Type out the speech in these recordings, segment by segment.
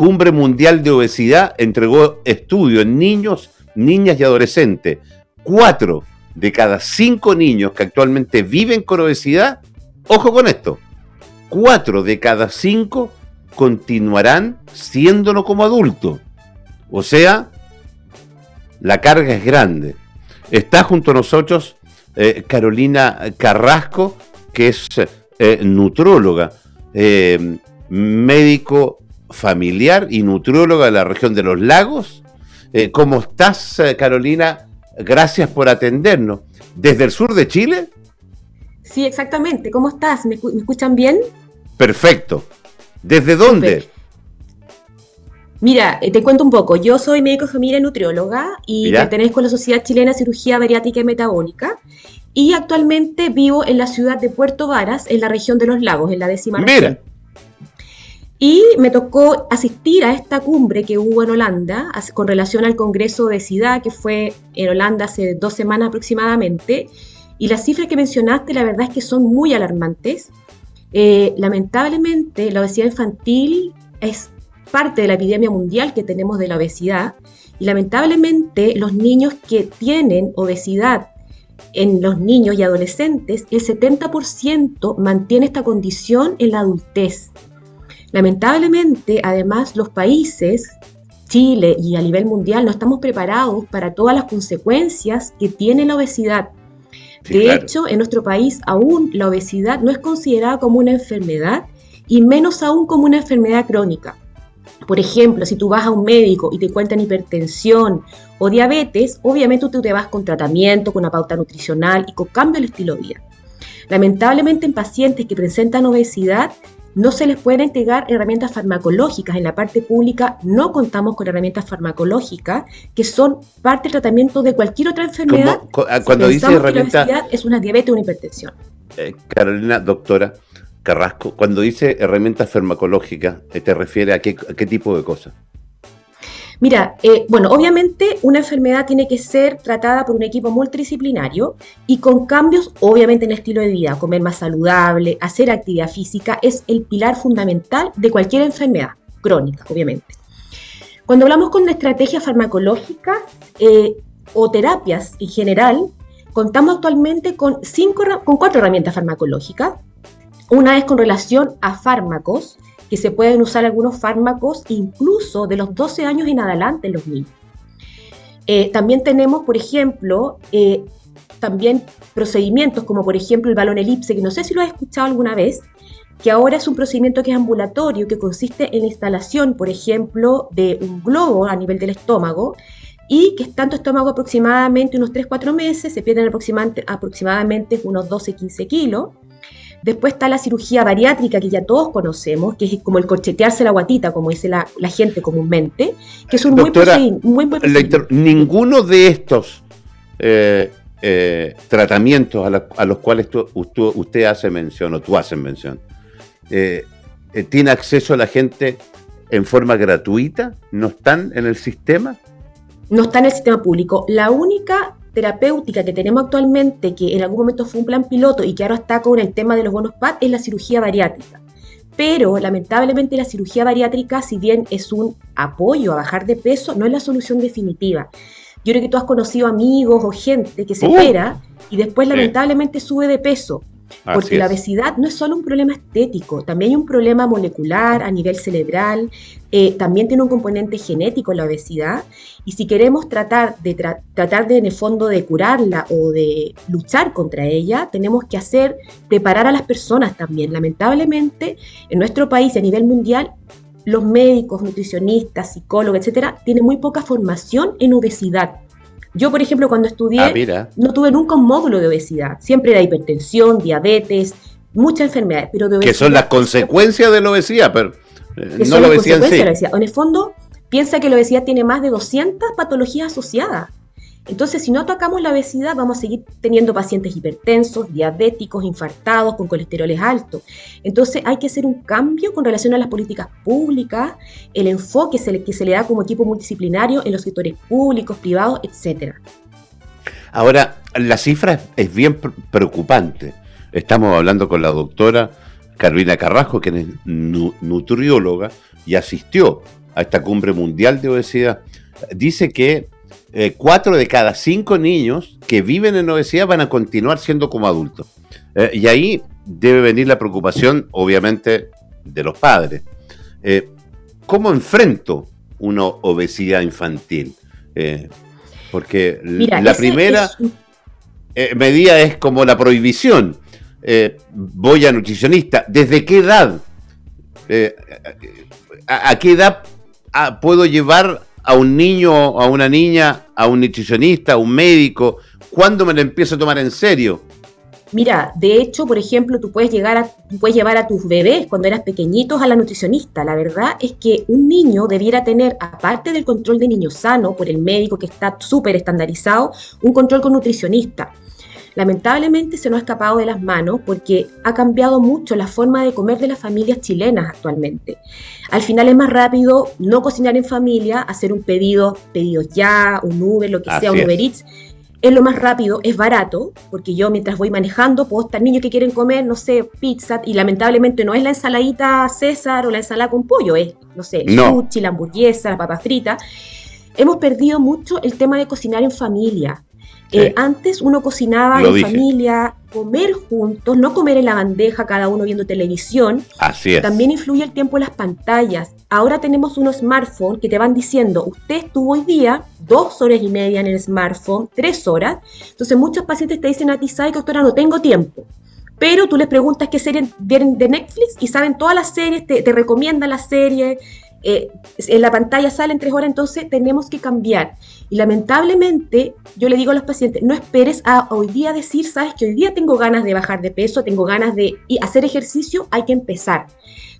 Cumbre Mundial de Obesidad entregó estudios en niños, niñas y adolescentes. Cuatro de cada cinco niños que actualmente viven con obesidad, ojo con esto, cuatro de cada cinco continuarán siéndolo como adultos. O sea, la carga es grande. Está junto a nosotros eh, Carolina Carrasco, que es eh, nutróloga, eh, médico familiar y nutrióloga de la región de los lagos. ¿Cómo estás, Carolina? Gracias por atendernos. ¿Desde el sur de Chile? Sí, exactamente. ¿Cómo estás? ¿Me, escuchan bien? Perfecto. ¿Desde dónde? Mira, te cuento un poco. Yo soy médico familia y nutrióloga y pertenezco a la Sociedad Chilena de Cirugía Bariátrica y Metabólica. Y actualmente vivo en la ciudad de Puerto Varas, en la región de los lagos, en la décima Mira. Y me tocó asistir a esta cumbre que hubo en Holanda con relación al Congreso de Obesidad, que fue en Holanda hace dos semanas aproximadamente. Y las cifras que mencionaste, la verdad es que son muy alarmantes. Eh, lamentablemente, la obesidad infantil es parte de la epidemia mundial que tenemos de la obesidad. Y lamentablemente, los niños que tienen obesidad en los niños y adolescentes, el 70% mantiene esta condición en la adultez. Lamentablemente, además, los países, Chile y a nivel mundial, no estamos preparados para todas las consecuencias que tiene la obesidad. de hecho, en nuestro país aún la obesidad no es considerada como una enfermedad y menos aún como una enfermedad crónica. Por ejemplo, si tú vas a un médico y te cuentan hipertensión o diabetes, obviamente tú te vas con tratamiento, con una pauta nutricional y con cambio del estilo de vida. Lamentablemente en pacientes que presentan obesidad no se les pueden entregar herramientas farmacológicas. En la parte pública no contamos con herramientas farmacológicas que son parte del tratamiento de cualquier otra enfermedad. Ah, cuando dice herramienta... es una diabetes o una hipertensión. Eh, Carolina, doctora, Carrasco, cuando dice herramientas farmacológicas, eh, ¿te refiere a qué, tipo de cosas? Mira, eh, bueno, obviamente una enfermedad tiene que ser tratada por un equipo multidisciplinario y con cambios, obviamente, en estilo de vida, comer más saludable, hacer actividad física, es el pilar fundamental de cualquier enfermedad crónica, obviamente. Cuando hablamos con estrategias farmacológicas eh, o terapias en general, contamos actualmente con, cinco, con cuatro herramientas farmacológicas una es con relación a fármacos, que se pueden usar algunos fármacos incluso de los 12 años en adelante en los niños. Eh, también tenemos, por ejemplo, eh, también procedimientos como por ejemplo el balón elipse, que no sé si lo has escuchado alguna vez, que ahora es un procedimiento que es ambulatorio, que consiste en la instalación, por ejemplo, de un globo a nivel del estómago y que tanto estómago aproximadamente unos 3-4 meses, se pierden aproximadamente, aproximadamente unos 12-15 kilos, Después está la cirugía bariátrica que ya todos conocemos, que es como el corchetearse la guatita, como dice la, gente comúnmente, que es un muy, buen Ninguno de estos eh, eh, tratamientos a, los cuales usted hace mención o tú haces mención, eh, ¿tiene acceso a la gente en forma gratuita? ¿No están en el sistema? No está en el sistema público. La única terapéutica que tenemos actualmente, que en algún momento fue un plan piloto y que ahora está con el tema de los bonos PAD, es la cirugía bariátrica. Pero lamentablemente la cirugía bariátrica, si bien es un apoyo a bajar de peso, no es la solución definitiva. Yo creo que tú has conocido amigos o gente que se uh. opera y después lamentablemente sube de peso porque la obesidad no es solo un problema estético, también hay un problema molecular a nivel cerebral, eh, también tiene un componente genético la obesidad, y si queremos tratar de, tratar de, en el fondo, de curarla o de luchar contra ella, tenemos que hacer, preparar a las personas también. Lamentablemente, en nuestro país a nivel mundial, los médicos, nutricionistas, psicólogos, etcétera, tienen muy poca formación en obesidad. Yo, por ejemplo, cuando estudié, ah, no tuve nunca un módulo de obesidad. Siempre era hipertensión, diabetes, muchas enfermedades. Pero de que son las consecuencias de la obesidad, pero eh, no la obesidad en sí. En el fondo, piensa que la obesidad tiene más de 200 patologías asociadas. Entonces, si no atacamos la obesidad, vamos a seguir teniendo pacientes hipertensos, diabéticos, infartados, con colesteroles altos. Entonces, hay que hacer un cambio con relación a las políticas públicas, el enfoque que se le da como equipo multidisciplinario en los sectores públicos, privados, etc. Ahora, la cifra es bien preocupante. Estamos hablando con la doctora Carolina Carrasco, que es nutrióloga y asistió a esta cumbre mundial de obesidad, dice que eh, cuatro de cada cinco niños que viven en obesidad van a continuar siendo como adultos. Eh, y ahí debe venir la preocupación, obviamente, de los padres. Eh, ¿Cómo enfrento una obesidad infantil? porque la primera medida es como la prohibición. voy a nutricionista. ¿Desde qué edad? a, qué edad ah, puedo llevar a un niño, a una niña, a un nutricionista, a un médico? ¿Cuándo me lo empiezo a tomar en serio? Mira, de hecho, por ejemplo, tú puedes, llegar a, puedes llevar a tus bebés cuando eras pequeñitos a la nutricionista. La verdad es que un niño debiera tener, aparte del control de niño sano por el médico que está súper estandarizado, un control con nutricionista lamentablemente se nos ha escapado de las manos porque ha cambiado mucho la forma de comer de las familias chilenas actualmente. Al final es más rápido no cocinar en familia, hacer un pedido, pedido ya, un Uber, lo que sea, un Uber Eats. Es lo más rápido, es barato, porque yo mientras voy manejando puedo estar niños que quieren comer, no sé, pizza, y lamentablemente no es la ensaladita César o la ensalada con pollo, es, no sé, el sushi, la hamburguesa, la papa frita. Hemos perdido mucho el tema de cocinar en familia. Eh, antes uno cocinaba en familia, comer juntos, no comer en la bandeja, cada uno viendo televisión. Así es. También influye el tiempo en las pantallas. Ahora tenemos unos smartphones que te van diciendo, usted estuvo hoy día dos horas y media en el smartphone, tres horas. Entonces muchos pacientes te dicen a ti, ¿sabes, doctora? No tengo tiempo. Pero tú les preguntas qué serie vienen de Netflix y saben todas las series, te, te recomiendan las series, eh, en la pantalla salen tres horas, entonces tenemos que cambiar. Y lamentablemente, yo le digo a los pacientes, no esperes a hoy día decir, sabes que hoy día tengo ganas de bajar de peso, tengo ganas de hacer ejercicio, hay que empezar.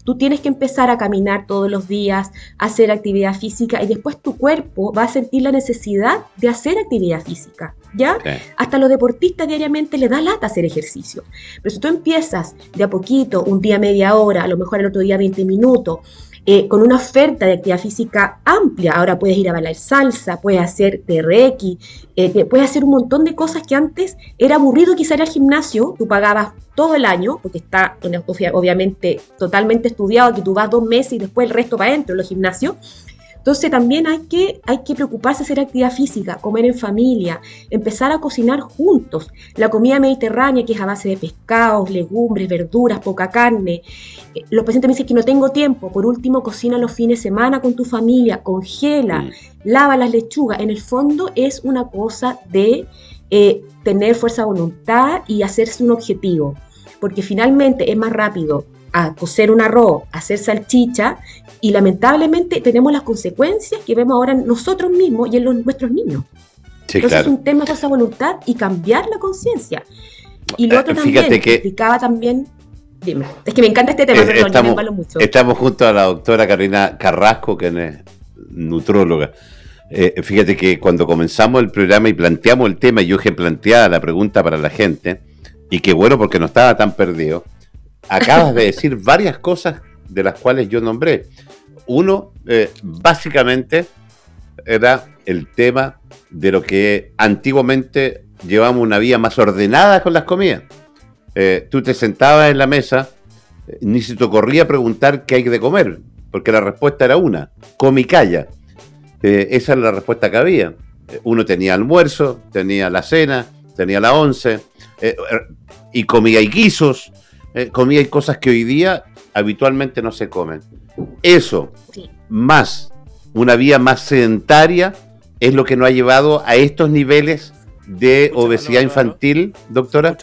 Tú tienes que empezar a caminar todos los días, hacer actividad física y después tu cuerpo va a sentir la necesidad de hacer actividad física. ¿Ya? Hasta los deportistas diariamente le da lata hacer ejercicio. Pero si tú empiezas de a poquito, un día media hora, a lo mejor el otro día 20 minutos, eh, con una oferta de actividad física amplia. Ahora puedes ir a bailar salsa, puedes hacer TRX, eh, puedes hacer un montón de cosas que antes era aburrido quizá ir al gimnasio, tú pagabas todo el año, porque está obviamente totalmente estudiado que tú vas dos meses y después el resto para adentro en los gimnasios, entonces también hay que, hay que preocuparse de hacer actividad física, comer en familia, empezar a cocinar juntos. La comida mediterránea, que es a base de pescados, legumbres, verduras, poca carne. Eh, los pacientes me dicen que no tengo tiempo. Por último, cocina los fines de semana con tu familia, congela, mm. lava las lechugas. En el fondo es una cosa de eh, tener fuerza de voluntad y hacerse un objetivo. Porque finalmente es más rápido a cocer un arroz, hacer salchicha y lamentablemente tenemos las consecuencias que vemos ahora en nosotros mismos y en los, nuestros niños. Entonces es un tema de esa voluntad y cambiar la conciencia. Y lo eh, otro también, que explicaba también, dime, es que me encanta este tema, pero estamos, me mucho. Estamos junto a la doctora Carolina Carrasco, que es nutróloga. Eh, fíjate que cuando comenzamos el programa y planteamos el tema, y yo que planteaba la pregunta para la gente, y qué bueno porque no estaba tan perdido, acabas de decir varias cosas de las cuales yo nombré. Uno, eh, básicamente, era el tema de lo que antiguamente llevamos una vida más ordenada con las comidas. Eh, tú te sentabas en la mesa, eh, ni se te ocurría preguntar qué hay de comer, porque la respuesta era una, come y calla. esa era la respuesta que había. Uno tenía almuerzo, tenía la cena, tenía la once, y comía y guisos, eh, comida y cosas que hoy día habitualmente no se comen. Eso, más una vía más sedentaria, es lo que nos ha llevado a estos niveles de obesidad infantil, doctora.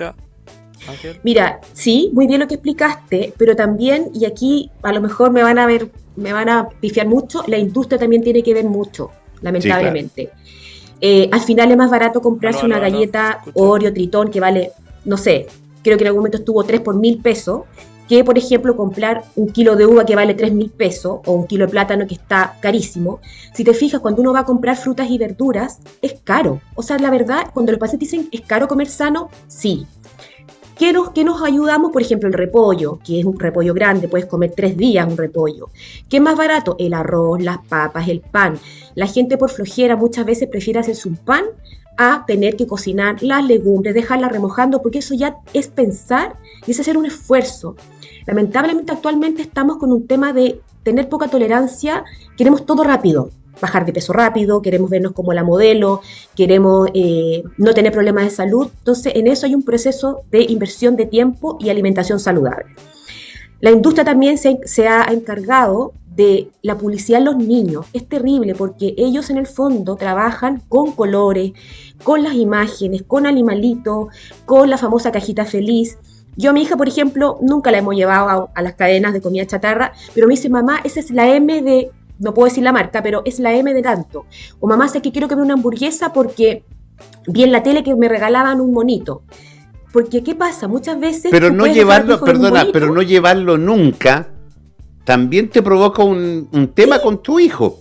Mira, sí, muy bien lo que explicaste, pero también, y aquí a lo mejor me van a ver, me van a pifiar mucho, la industria también tiene que ver mucho, lamentablemente. Eh, al final es más barato comprarse una galleta Oreo Tritón que vale, no sé, creo que en algún momento estuvo 3 por mil pesos, que por ejemplo comprar un kilo de uva que vale 3 mil pesos o un kilo de plátano que está carísimo. Si te fijas, cuando uno va a comprar frutas y verduras, es caro. O sea, la verdad, cuando los pacientes dicen, ¿es caro comer sano? Sí. ¿Qué nos, ¿Qué nos ayudamos? Por ejemplo, el repollo, que es un repollo grande, puedes comer tres días un repollo. ¿Qué es más barato? El arroz, las papas, el pan. La gente por flojera muchas veces prefiere hacerse un pan a tener que cocinar las legumbres, dejarlas remojando, porque eso ya es pensar y es hacer un esfuerzo. Lamentablemente actualmente estamos con un tema de tener poca tolerancia, queremos todo rápido, bajar de peso rápido, queremos vernos como la modelo, queremos eh, no tener problemas de salud. Entonces, en eso hay un proceso de inversión de tiempo y alimentación saludable. La industria también se, ha encargado de la publicidad en los niños. Es terrible porque ellos en el fondo trabajan con colores, con las imágenes, con animalitos, con la famosa cajita feliz. Yo a mi hija, por ejemplo, nunca la hemos llevado a, las cadenas de comida chatarra, pero me dice, mamá, esa es la M de, no puedo decir la marca, pero es la M de tanto. O mamá, sé que quiero comer una hamburguesa porque vi en la tele que me regalaban un monito. Porque, ¿qué pasa? Muchas veces... Pero no llevarlo, perdona, pero no llevarlo nunca, también te provoca un, tema con tu hijo.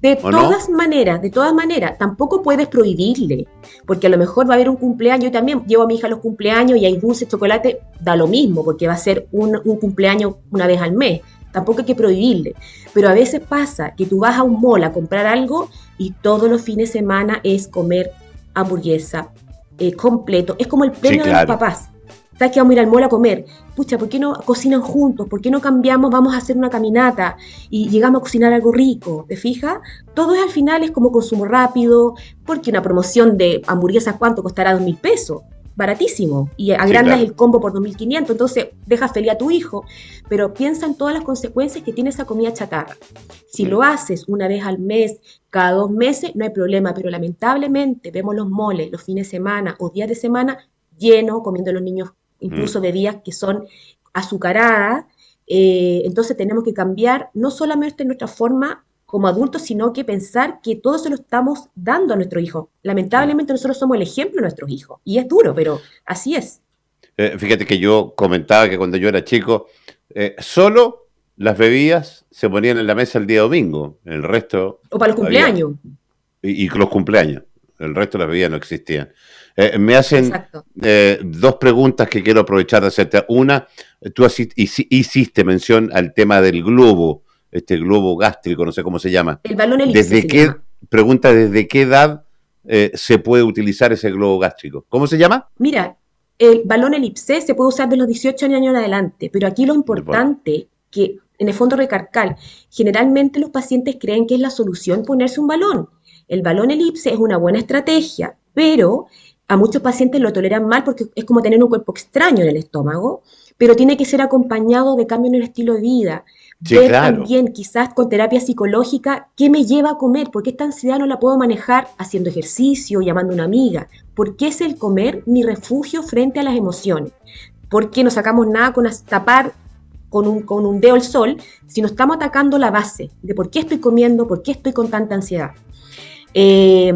De todas maneras, de todas maneras, tampoco puedes prohibirle, porque a lo mejor va a haber un cumpleaños, yo también llevo a mi hija a los cumpleaños y hay dulce, chocolate, da lo mismo, porque va a ser un, cumpleaños una vez al mes, tampoco hay que prohibirle, pero a veces pasa que tú vas a un mall a comprar algo y todos los fines de semana es comer hamburguesa eh, completo, es como el premio de los papás. ¿Sabes que vamos a ir al mall a comer? Pucha, ¿por qué no cocinan juntos? ¿Por qué no cambiamos? Vamos a hacer una caminata y llegamos a cocinar algo rico. ¿Te fijas? Todo es al final es como consumo rápido, porque una promoción de hamburguesas, ¿cuánto costará? Dos mil pesos. Baratísimo. Y agrandas el combo por 2.500, entonces dejas feliz a tu hijo. Pero piensa en todas las consecuencias que tiene esa comida chatarra. Si lo haces una vez al mes, cada dos meses, no hay problema, pero lamentablemente vemos los moles los fines de semana o días de semana llenos, comiendo los niños incluso bebidas que son azucaradas. Eh, entonces tenemos que cambiar no solamente nuestra forma como adultos, sino que pensar que todo se lo estamos dando a nuestro hijo. Lamentablemente nosotros somos el ejemplo de nuestros hijos. Y es duro, pero así es. Eh, fíjate que yo comentaba que cuando yo era chico, eh, solo las bebidas se ponían en la mesa el día domingo. El resto... O para los cumpleaños. Y, y, los cumpleaños. El resto de las bebidas no existían. Eh, me hacen dos preguntas que quiero aprovechar de hacerte. Una, tú hiciste mención al tema del globo, este globo gástrico, no sé cómo se llama. El balón elipse. ¿Desde qué, pregunta, ¿desde qué edad eh, se puede utilizar ese globo gástrico? ¿Cómo se llama? Mira, el balón elipse se puede usar de los 18 años en adelante, pero aquí lo importante que en el fondo recarcal, generalmente los pacientes creen que es la solución ponerse un balón. El balón elipse es una buena estrategia, pero a muchos pacientes lo toleran mal porque es como tener un cuerpo extraño en el estómago, pero tiene que ser acompañado de cambio en el estilo de vida. Ver también, quizás con terapia psicológica, qué me lleva a comer, porque esta ansiedad no la puedo manejar haciendo ejercicio, llamando a una amiga, porque es el comer mi refugio frente a las emociones. Porque no sacamos nada con tapar con un, con un dedo el sol si no estamos atacando la base de por qué estoy comiendo, por qué estoy con tanta ansiedad. Eh,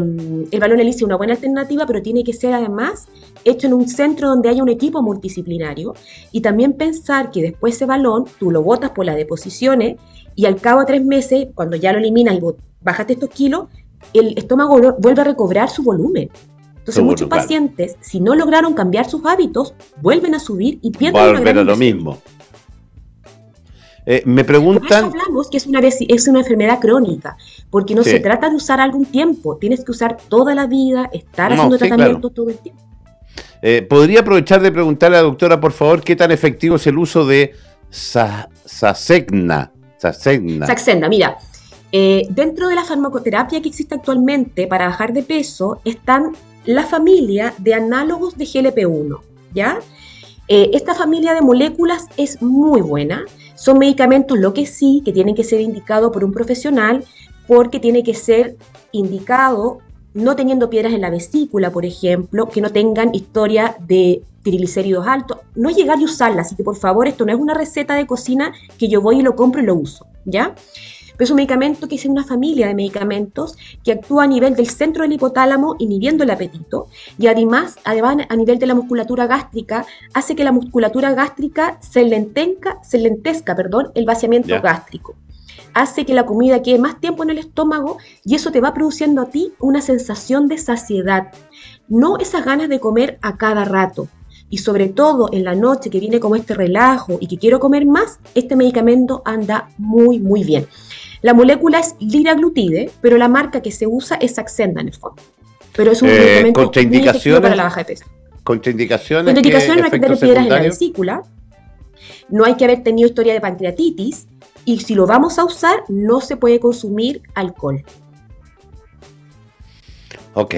el balón elise es una buena alternativa, pero tiene que ser además hecho en un centro donde haya un equipo multidisciplinario y también pensar que después ese balón tú lo botas por las deposiciones y al cabo de tres meses, cuando ya lo eliminas y bajaste estos kilos, el estómago vuelve a recobrar su volumen. Entonces muchos pacientes, si no lograron cambiar sus hábitos, vuelven a subir y pierden Volver a lo mismo. Eh, me preguntan. hablamos que es una, es una enfermedad crónica, porque no se trata de usar algún tiempo, tienes que usar toda la vida, estar haciendo tratamiento todo el tiempo. Eh, ¿Podría aprovechar de preguntarle a la doctora, por favor, qué tan efectivo es el uso de Saxenda? Saxenda, mira. Eh, dentro de la farmacoterapia que existe actualmente para bajar de peso están la familia de análogos de GLP-1, ¿ya? esta familia de moléculas es muy buena son medicamentos, lo que sí, que tienen que ser indicados por un profesional, porque tiene que ser indicado no teniendo piedras en la vesícula, por ejemplo, que no tengan historia de triglicéridos altos, no llegar y usarla, así que por favor, esto no es una receta de cocina que yo voy y lo compro y lo uso, ¿ya? Pero es un medicamento que es una familia de medicamentos que actúa a nivel del centro del hipotálamo inhibiendo el apetito y además, además a nivel de la musculatura gástrica hace que la musculatura gástrica se lentenca, se lentezca, perdón, el vaciamiento gástrico hace que la comida quede más tiempo en el estómago y eso te va produciendo a ti una sensación de saciedad, no esas ganas de comer a cada rato. Y sobre todo en la noche que viene como este relajo y que quiero comer más, este medicamento anda muy, muy bien. La molécula es liraglutide, pero la marca que se usa es Saxenda en el fondo. Pero es un eh, medicamento contraindicaciones, muy para la baja de peso. Contraindicaciones. Contraindicaciones no hay que tener piedras en la vesícula, no hay que haber tenido historia de pancreatitis, y si lo vamos a usar, no se puede consumir alcohol. Ok,